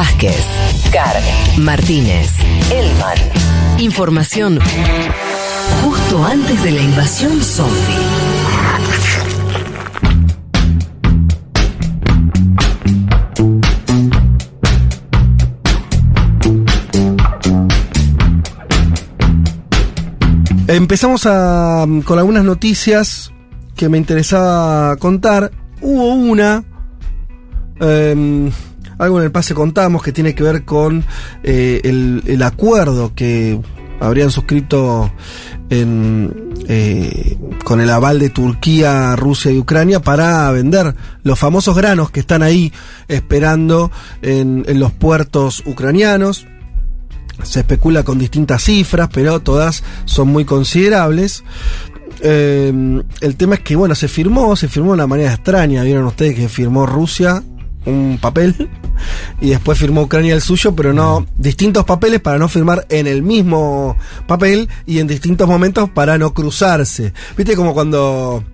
Vázquez, Carg, Martínez, Elman. Información justo antes de la invasión zombie. Empezamos a- con algunas noticias que me interesaba contar. Hubo una, em, algo en el pase contamos, que tiene que ver con eh, el, acuerdo que habrían suscrito eh, con el aval de Turquía, Rusia y Ucrania para vender los famosos granos que están ahí esperando en, en los puertos ucranianos. Se especula con distintas cifras, pero todas son muy considerables. Eh, el tema es que, bueno, se firmó, se firmó de una manera extraña. Vieron ustedes que firmó Rusia un papel y después firmó Ucrania el suyo, pero no distintos papeles para no firmar en el mismo papel y en distintos momentos para no cruzarse. ¿Viste como cuando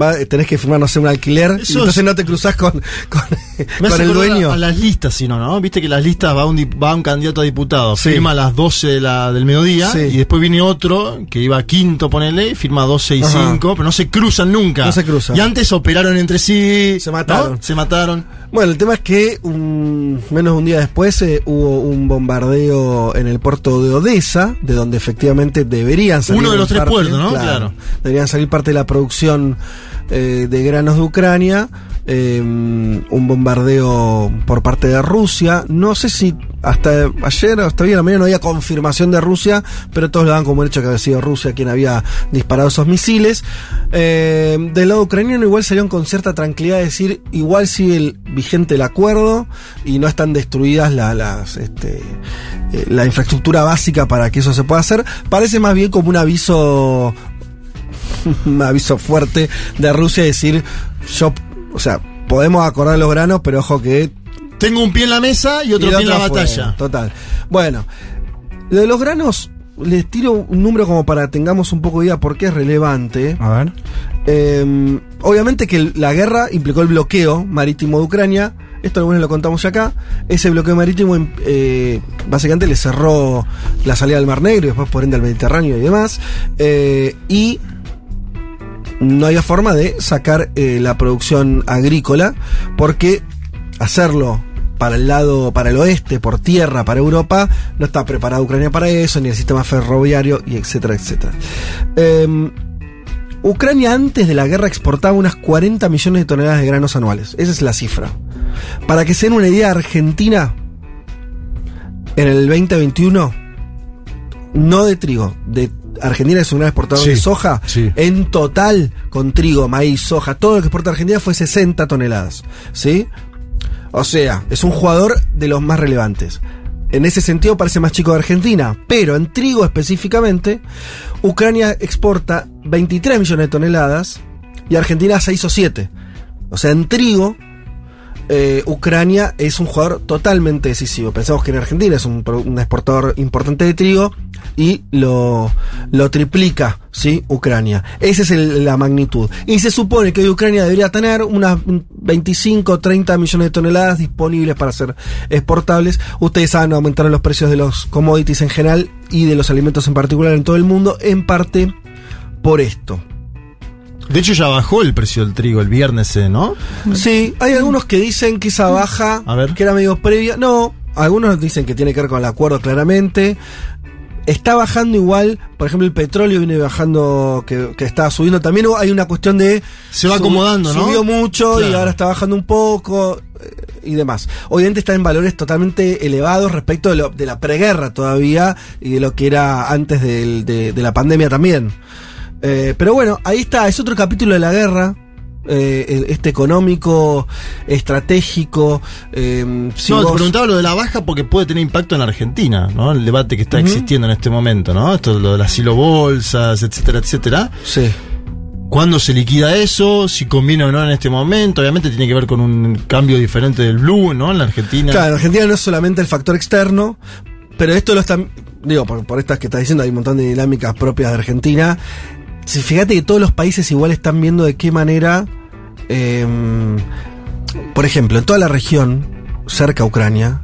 va- tenés que firmar, no sé, un alquiler y entonces es- no te cruzás con, con, Me con el dueño? A, las listas, si no, ¿no? Viste que las listas va un, va un candidato a diputado, Sí. firma a las 12 de la- del mediodía Sí. y después viene otro que iba a quinto, ponele, firma 12 y Ajá. 5, pero no se cruzan nunca. No se cruzan. Y antes operaron entre sí. Se mataron. ¿no? Se mataron. Bueno, el tema es que un- menos de un día después eh, hubo un bombardeo en el puerto de Odessa, de donde efectivamente deberían salir. Uno de los tres puertos, ¿no? Claro. Deberían salir parte de la producción eh, de granos de Ucrania. Eh, un bombardeo por parte de Rusia. No sé si hasta ayer, hasta hoy en la mañana no había confirmación de Rusia, pero todos lo dan como un hecho que había sido Rusia quien había disparado esos misiles. Eh, del lado ucraniano igual salieron con cierta tranquilidad de decir, igual sigue el, vigente el acuerdo y no están destruidas la, las, este, eh, la infraestructura básica para que eso se pueda hacer. Parece más bien como un aviso un aviso fuerte de Rusia decir, yo, o sea, podemos acordar los granos, pero ojo que Tengo un pie en la mesa y otro y pie en la batalla. Total. Bueno, lo de los granos, les tiro un número como para tengamos un poco de idea por qué es relevante. A ver. Eh, obviamente que la guerra implicó el bloqueo marítimo de Ucrania. Esto algunos lo contamos ya acá. Ese bloqueo marítimo eh, básicamente le cerró la salida al Mar Negro y después por ende al Mediterráneo y demás. Eh, y no había forma de sacar eh, la producción agrícola porque hacerlo para el lado, para el oeste, por tierra, para Europa, no está preparada Ucrania para eso, ni el sistema ferroviario, y etcétera, etcétera. Em, Ucrania antes de la guerra exportaba unas 40 millones de toneladas de granos anuales. Esa es la cifra. Para que se den una idea, Argentina, en el 2021, no de trigo, de Argentina es un gran exportador Sí, de soja. sí. En total, con trigo, maíz, soja, todo lo que exporta Argentina fue 60 toneladas. ¿Sí? O sea, es un jugador de los más relevantes. En ese sentido parece más chico de Argentina, pero en trigo específicamente, Ucrania exporta 23 millones de toneladas y Argentina 6 o 7. O sea, en trigo, eh, Ucrania es un jugador totalmente decisivo. Pensamos que en Argentina es un, exportador importante de trigo y lo, lo triplica, ¿sí? Ucrania. Esa es la magnitud. Y se supone que Ucrania debería tener unas 25 o 30 millones de toneladas disponibles para ser exportables. Ustedes saben, aumentaron los precios de los commodities en general y de los alimentos en particular en todo el mundo, en parte por esto. De hecho, ya bajó el precio del trigo el viernes, eh, ¿no? Sí, hay algunos que dicen que esa baja, A ver. que era medio previa. No, algunos dicen que tiene que ver con el acuerdo claramente. Está bajando igual, por ejemplo, el petróleo viene bajando, que, que está subiendo. También hay una cuestión de. Se va sub- acomodando, ¿no? Subió mucho y ahora está bajando un poco eh, y demás. Obviamente está en valores totalmente elevados respecto de, lo- de la preguerra todavía y de lo que era antes de la pandemia también. Eh, pero bueno, ahí está, es otro capítulo de la guerra. eh, este económico, estratégico. eh, si no, te preguntaba lo de la baja porque puede tener impacto en Argentina, ¿no? El debate que está existiendo en este momento, ¿no? Esto lo de las silobolsas, etcétera, etcétera. Sí. ¿Cuándo se liquida eso? Si conviene o no en este momento. Obviamente tiene que ver con un cambio diferente del blue, ¿no? En la Argentina. Claro, en Argentina no es solamente el factor externo, pero esto lo están. Digo, por, por estas que estás diciendo, hay un montón de dinámicas propias de Argentina. Si fíjate que todos los países igual están viendo de qué manera. eh, por ejemplo, en toda la región, cerca a Ucrania,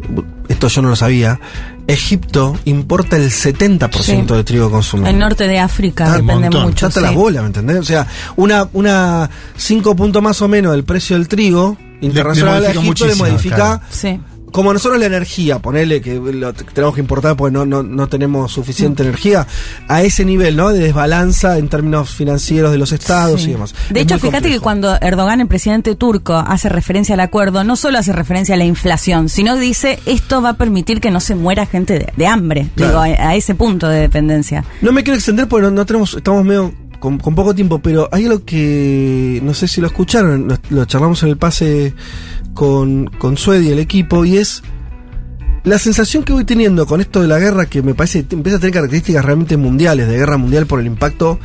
esto yo no lo sabía, Egipto importa el 70% Sí. de trigo consumido. El norte de África Ah, depende montón. mucho. Las sí. bolas, ¿me entendés? O sea, una, una 5 puntos más o menos del precio del trigo internacional a modifica Egipto le modifica claro. Sí. Como nosotros la energía, ponele que lo tenemos que importar porque no, no, no tenemos suficiente energía, a ese nivel, ¿no? De desbalanza en términos financieros de los estados Sí. y demás. De Es hecho, fíjate complejo. que cuando Erdogan, el presidente turco, hace referencia al acuerdo, no solo hace referencia a la inflación, sino dice esto va a permitir que no se muera gente de, de hambre. Claro. Digo, a, a ese punto de dependencia. No me quiero extender porque no, no tenemos, estamos medio con, con poco tiempo, pero hay algo que no sé si lo escucharon, lo, lo charlamos en el pase con, con Sued y el equipo, y es la sensación que voy teniendo con esto de la guerra, que me parece que empieza a tener características realmente mundiales, de guerra mundial por el impacto.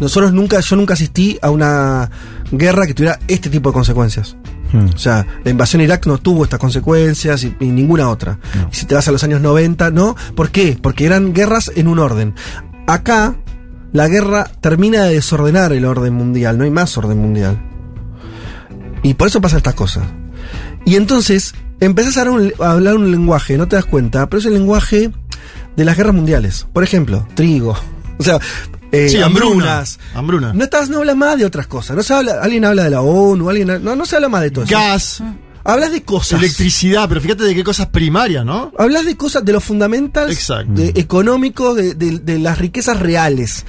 Nosotros nunca, yo nunca asistí a una guerra que tuviera este tipo de consecuencias. Hmm. O sea, la invasión a Irak no tuvo estas consecuencias y, y ninguna otra. No. Si te vas a los años 90, ¿no? ¿Por qué? Porque eran guerras en un orden. Acá, la guerra termina de desordenar el orden mundial, no hay más orden mundial. Y por eso pasan estas cosas. Y entonces, empezás a hablar, un, a hablar un lenguaje, no te das cuenta, pero es el lenguaje de las guerras mundiales. Por ejemplo, trigo. O sea, eh, Sí, hambruna. hambrunas. Hambruna. No, estás, no habla más de otras cosas. No se habla, alguien habla de la ONU, alguien, no, no se habla más de todo eso. Gas, Hablas de cosas. electricidad, pero fíjate de qué cosas primarias, ¿no? Hablas de cosas, de los de, económicos, de, de- de las riquezas reales.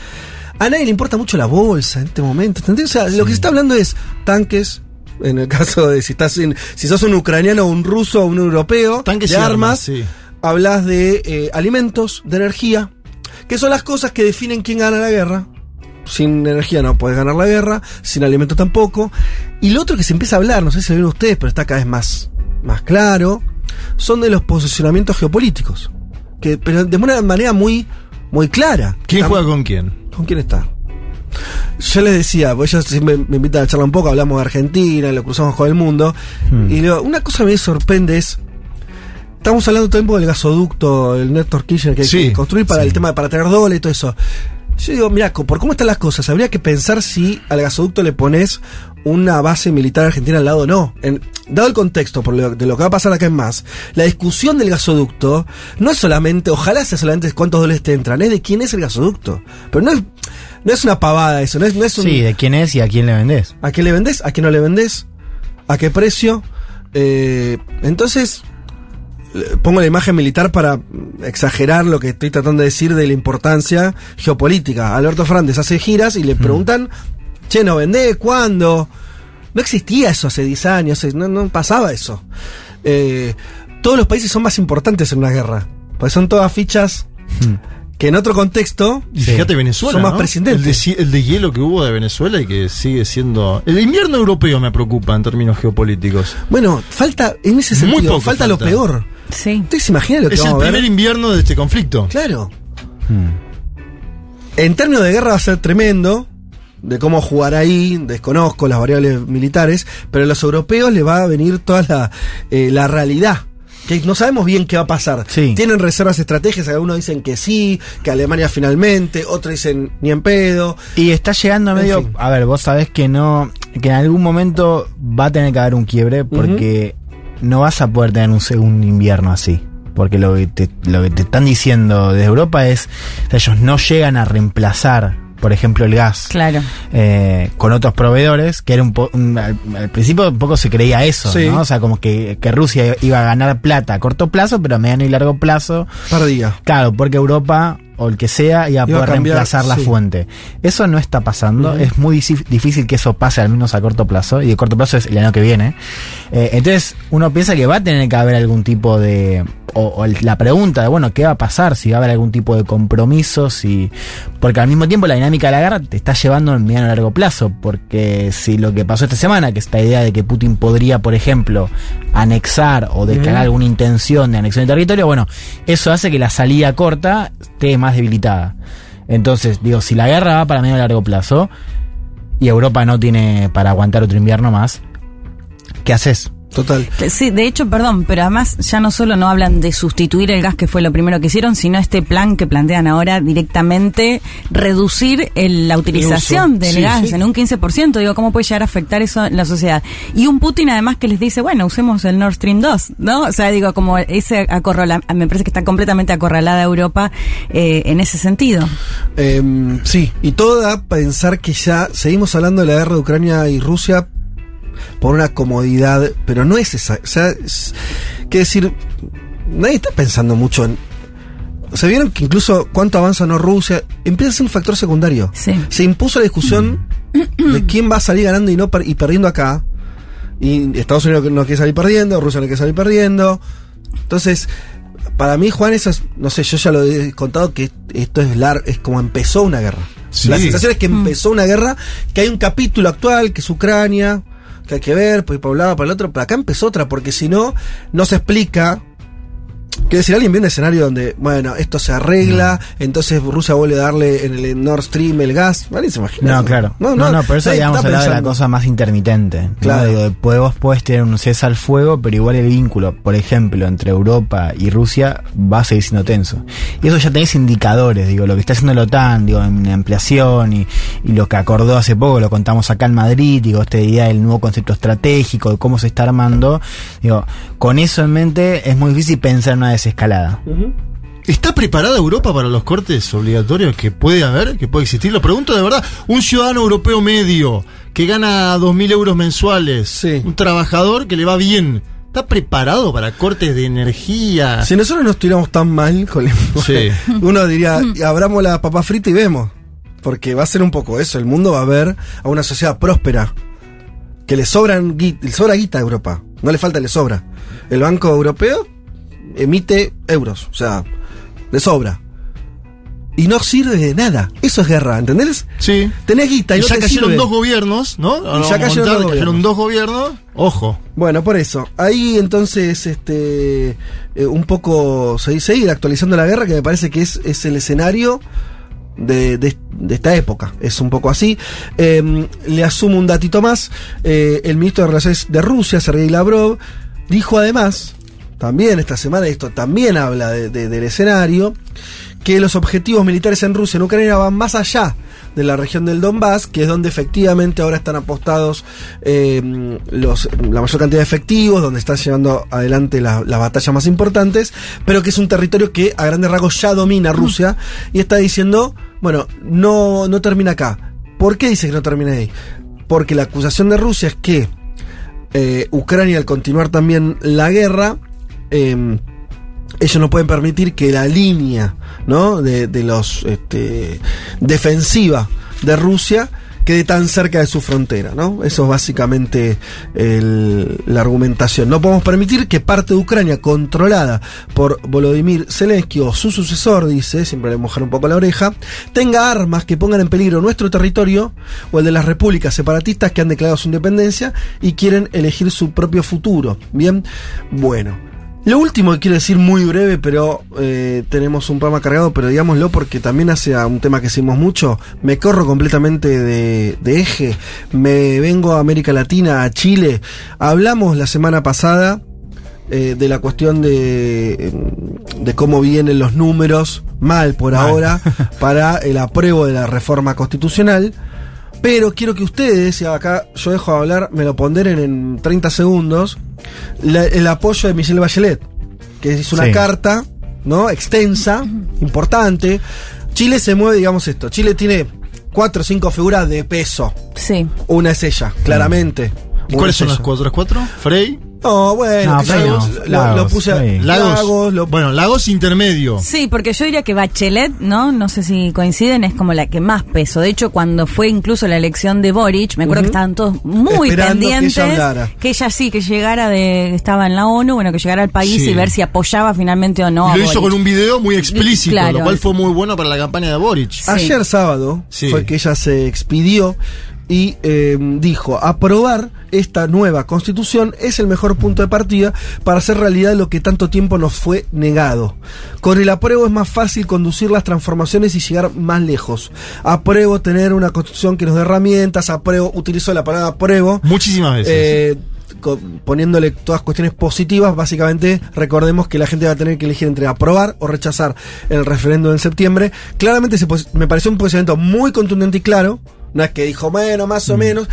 A nadie le importa mucho la bolsa en este momento. ¿entendés? O sea, lo que se está hablando es tanques. En el caso de si estás en, si sos un ucraniano, un ruso, un europeo, Tanques de y armas, armas, sí. hablas de eh, alimentos, de energía, que son las cosas que definen quién gana la guerra. Sin energía no puedes ganar la guerra, sin alimentos tampoco. Y lo otro que se empieza a hablar, no sé si lo ven ustedes, pero está cada vez más, más claro, son de los posicionamientos geopolíticos. Que, pero de una manera muy, muy clara. ¿Quién Tam- juega con quién? ¿Con quién está? Yo les decía, pues ella siempre me invita a charlar un poco, hablamos de Argentina, lo cruzamos con el mundo. Hmm. Y digo, una cosa que me sorprende es. Estamos hablando todo el tiempo del gasoducto, el Néstor Kirchner que hay Sí, que construir para sí. el tema de para tener dólar y todo eso. Yo digo, mira, por cómo están las cosas, habría que pensar si al gasoducto le pones una base militar argentina al lado o no. En- dado el contexto por lo, de lo que va a pasar acá en más, la discusión del gasoducto no es solamente, ojalá sea solamente cuántos dólares te entran, es de quién es el gasoducto. Pero no es, no es una pavada eso, no es, no es un, Sí, de quién es y a quién le vendés. ¿A qué le vendés? ¿A qué no le vendés? ¿A qué precio? Eh, entonces, pongo la imagen militar para mm, exagerar lo que estoy tratando de decir de la importancia geopolítica. Alberto Fernández hace giras y le preguntan, che, ¿no vendés? ¿Cuándo? No existía eso hace 10 años, no, no pasaba eso. Eh, todos los países son más importantes en una guerra, porque son todas fichas que en otro contexto Y Sí. fíjate Venezuela. Son más ¿no? presidentes. El de, ci- el de hielo que hubo de Venezuela y que sigue siendo. El invierno europeo me preocupa en términos geopolíticos. Bueno, falta, en ese Muy sentido, poco falta, lo peor. Sí. ¿Ustedes se imaginan lo que Es el vamos a ver? primer invierno de este conflicto. Claro. Hmm. En términos de guerra va a ser tremendo. De cómo jugar ahí, desconozco las variables militares, pero a los europeos les va a venir toda la, eh, la realidad. Que no sabemos bien qué va a pasar. Sí. Tienen reservas estratégicas, algunos dicen que sí, que Alemania finalmente, otros dicen ni en pedo. Y está llegando En medio. fin. A ver, vos sabés que no. Que en algún momento va a tener que haber un quiebre porque no vas a poder tener un segundo invierno así. Porque lo que te, lo que te están diciendo desde Europa es. Ellos no llegan a reemplazar, por ejemplo, el gas. Claro. eh, con otros proveedores, que era un, po- un- al, al principio un poco se creía eso, Sí. ¿no? O sea, como que, que Rusia iba a ganar plata a corto plazo, pero a mediano y largo plazo, Perdía. claro, porque Europa o el que sea iba a Iba a poder cambiar, reemplazar la sí. fuente. Eso no está pasando, es muy difícil que eso pase al menos a corto plazo, y de corto plazo es el año que viene. Eh, entonces uno piensa que va a tener que haber algún tipo de... O, o el- la pregunta de, bueno, ¿qué va a pasar? Si va a haber algún tipo de compromiso, si... Porque al mismo tiempo la dinámica de la guerra te está llevando en mediano y largo plazo, porque si lo que pasó esta semana, que esta idea de que Putin podría, por ejemplo, anexar o declarar alguna intención de anexión de territorio, bueno, eso hace que la salida corta esté más debilitada. Entonces, digo, si la guerra va para medio y largo plazo y Europa no tiene para aguantar otro invierno más, ¿qué haces? Total. Sí, de hecho, perdón, pero además ya no solo no hablan de sustituir el gas, que fue lo primero que hicieron, sino este plan que plantean ahora directamente reducir el- la utilización del Sí, gas sí. en un 15%. Digo, ¿cómo puede llegar a afectar eso en la sociedad? Y un Putin además que les dice, bueno, usemos el Nord Stream 2, ¿no? O sea, digo, como ese acorrala, me parece que está completamente acorralada Europa eh, en ese sentido. Eh, sí, y todo da a pensar que ya seguimos hablando de la guerra de Ucrania y Rusia por una comodidad, pero no es esa. O sea, es, que decir, nadie está pensando mucho en. O sea, vieron que incluso cuánto avanza o no Rusia, empieza a ser un factor secundario. Sí. Se impuso la discusión de quién va a salir ganando y no per- y perdiendo acá. Y Estados Unidos no quiere salir perdiendo, Rusia no quiere salir perdiendo. Entonces, para mí, Juan, eso es, no sé, yo ya lo he contado que esto es lar es como empezó una guerra. Sí. La sensación es que empezó una guerra, que hay un capítulo actual, que es Ucrania, que hay que ver, pues para un lado, para el otro, pero acá empezó otra, porque si no, no se explica. Quiero decir, alguien ve un escenario donde, bueno, esto se arregla, entonces Rusia vuelve a darle en el Nord Stream el gas. Nadie se imagina. No, eso. claro. No, no, por eso está hablar de la cosa más intermitente. ¿no? Claro. Digo, vos podés tener un cese al fuego, pero igual el vínculo, por ejemplo, entre Europa y Rusia va a seguir siendo tenso. Y eso ya tenés indicadores, digo, lo que está haciendo la OTAN, digo, en ampliación y, y lo que acordó hace poco, lo contamos acá en Madrid, digo, esta idea del nuevo concepto estratégico, de cómo se está armando, digo, con eso en mente es muy difícil pensar en una desescalada. ¿Está preparada Europa para los cortes obligatorios que puede haber, que puede existir? Lo pregunto de verdad. Un ciudadano europeo medio que gana 2.000 euros mensuales, Sí. un trabajador que le va bien, ¿está preparado para cortes de energía? Si nosotros no estuviéramos tan mal con el- Sí. uno diría, abramos la papa frita y vemos. Porque va a ser un poco eso. El mundo va a ver a una sociedad próspera. Que le sobran le sobra guita a Europa. No le falta, le sobra. El Banco Europeo emite euros. O sea, le sobra. Y no sirve de nada. Eso es guerra, ¿entendés? Sí. Tenés guita y, Y no ya te cayeron sirve. dos gobiernos, ¿no? Ahora ya cayeron dos cayeron gobiernos. dos gobiernos. Ojo. Bueno, por eso. Ahí entonces, este, eh, un poco se- seguir actualizando la guerra, que me parece que es, es el escenario de, de- de esta época. Es un poco así. Eh, le asumo un datito más. Eh, el ministro de Relaciones de Rusia, Sergei Lavrov, dijo además, también esta semana, esto también habla de- de- del escenario, que los objetivos militares en Rusia y en Ucrania van más allá de la región del Donbass, que es donde efectivamente ahora están apostados eh, los, la mayor cantidad de efectivos, donde están llevando adelante la- las batallas más importantes, pero que es un territorio que a grandes rasgos ya domina Rusia y está diciendo, bueno, no, no termina acá. ¿Por qué dice que no termina ahí? Porque la acusación de Rusia es que eh, Ucrania al continuar también la guerra, eh, ellos no pueden permitir que la línea ¿no? de, de los este, defensiva de Rusia quede tan cerca de su frontera, ¿no? Eso es básicamente la argumentación. No podemos permitir que parte de Ucrania controlada por Volodymyr Zelensky o su sucesor, dice, siempre le mojar un poco la oreja, tenga armas que pongan en peligro nuestro territorio o el de las repúblicas separatistas que han declarado su independencia y quieren elegir su propio futuro. Bien, bueno. Lo último que quiero decir muy breve, pero eh, tenemos un programa cargado, pero digámoslo porque también hace a un tema que hicimos mucho. Me corro completamente de, de eje, me vengo a América Latina, a Chile. Hablamos la semana pasada eh, de la cuestión de, de cómo vienen los números mal por Mal. ahora para el apruebo de la reforma constitucional. Pero quiero que ustedes, y acá yo dejo de hablar, me lo ponderen en 30 segundos, la- el apoyo de Michelle Bachelet, que es una Sí. carta, ¿no? Extensa, importante. Chile se mueve, digamos esto, Chile tiene cuatro o cinco figuras de peso. Sí. Una es ella, claramente. ¿Y Una cuáles es son las cuatro? ¿Las cuatro? Frey. No, bueno, No, lo, puse. Lagos. Lagos, lo- Bueno, Lagos intermedio. Sí, porque yo diría que Bachelet, ¿no? No sé si coinciden, es como la que más peso. De hecho, cuando fue incluso la elección de Boric, me acuerdo que estaban todos muy Esperando que pendientes. ella que ella sí, que llegara de. estaba en la ONU, bueno, que llegara al país Sí. y ver si apoyaba finalmente o no. A lo hizo Boric. con un video muy explícito, Claro. lo cual fue muy bueno para la campaña de Boric. Sí. Ayer sábado Sí. fue que ella se expidió y eh, dijo, aprobar esta nueva constitución es el mejor punto de partida para hacer realidad lo que tanto tiempo nos fue negado. Con el apruebo es más fácil conducir las transformaciones y llegar más lejos. Apruebo tener una constitución que nos dé herramientas, apruebo, utilizo la palabra apruebo. Muchísimas veces. Eh, poniéndole todas cuestiones positivas, básicamente recordemos que la gente va a tener que elegir entre aprobar o rechazar el referéndum en septiembre. Claramente se me pareció un posicionamiento muy contundente y claro. No es que dijo, bueno, más o menos.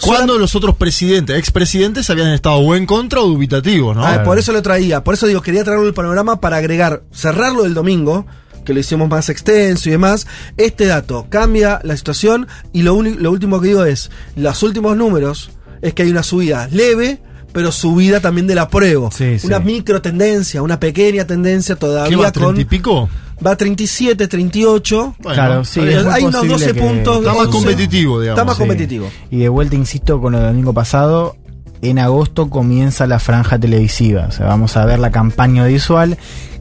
Cuando los otros presidentes, expresidentes, habían estado o en contra o dubitativos, ¿no? Ah, por eso lo traía. Por eso digo, quería traerlo el panorama para agregar, cerrarlo del domingo, que lo hicimos más extenso y demás. Este dato cambia la situación y lo, lo último que digo es, los últimos números es que hay una subida leve, pero subida también del apruebo. Sí, sí. Una micro tendencia, una pequeña tendencia ¿Qué todavía va, con... treinta y pico? Va a 37, 38. Bueno, Claro, sí, es hay unos posible 12 que- puntos. Está más 11. competitivo, digamos. Está más Sí. competitivo. Y de vuelta, insisto, con lo del domingo pasado, en agosto comienza la franja televisiva. O sea, vamos a ver la campaña audiovisual.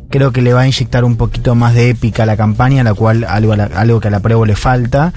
Creo que le va a inyectar un poquito más de épica a la campaña, la cual algo, algo que a la prueba le falta.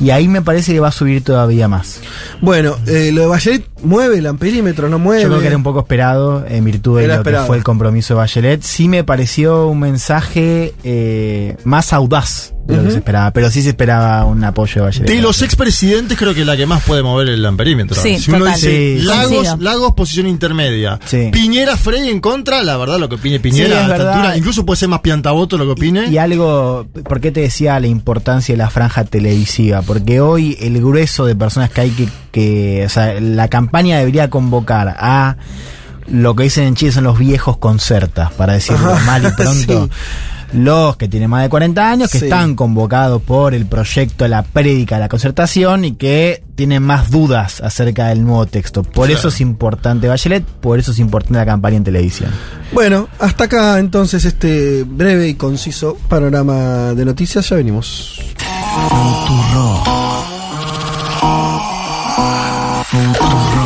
Y ahí me parece que va a subir todavía más. Bueno, eh, lo de Bachelet mueve el amperímetro, no mueve. Yo creo que era un poco esperado en virtud de Era lo esperado. que fue el compromiso de Bachelet. Sí me pareció un mensaje eh, más audaz de lo que Ujú. se esperaba, pero sí se esperaba un apoyo de Bachelet. De los expresidentes creo que la que más puede mover el amperímetro. Sí, si uno total. dice Sí. Lagos. Lagos, posición intermedia. Sí. Piñera, Frey en contra, la verdad lo que opine Piñera Sí, es a altura, incluso puede ser más piantaboto lo que opine. Y algo, ¿por qué te decía la importancia de la franja televisiva? Porque hoy el grueso de personas que hay que, que o sea, la campaña debería convocar a lo que dicen en Chile son los viejos concertas, para decirlo Ajá, mal y pronto. sí. Los que tienen más de 40 años, que Sí. están convocados por el proyecto de la prédica de la concertación y que tienen más dudas acerca del nuevo texto. Por Claro. eso es importante Bachelet, por eso es importante la campaña en televisión. Bueno, hasta acá entonces este breve y conciso panorama de noticias. Ya venimos. Futuro. Futuro.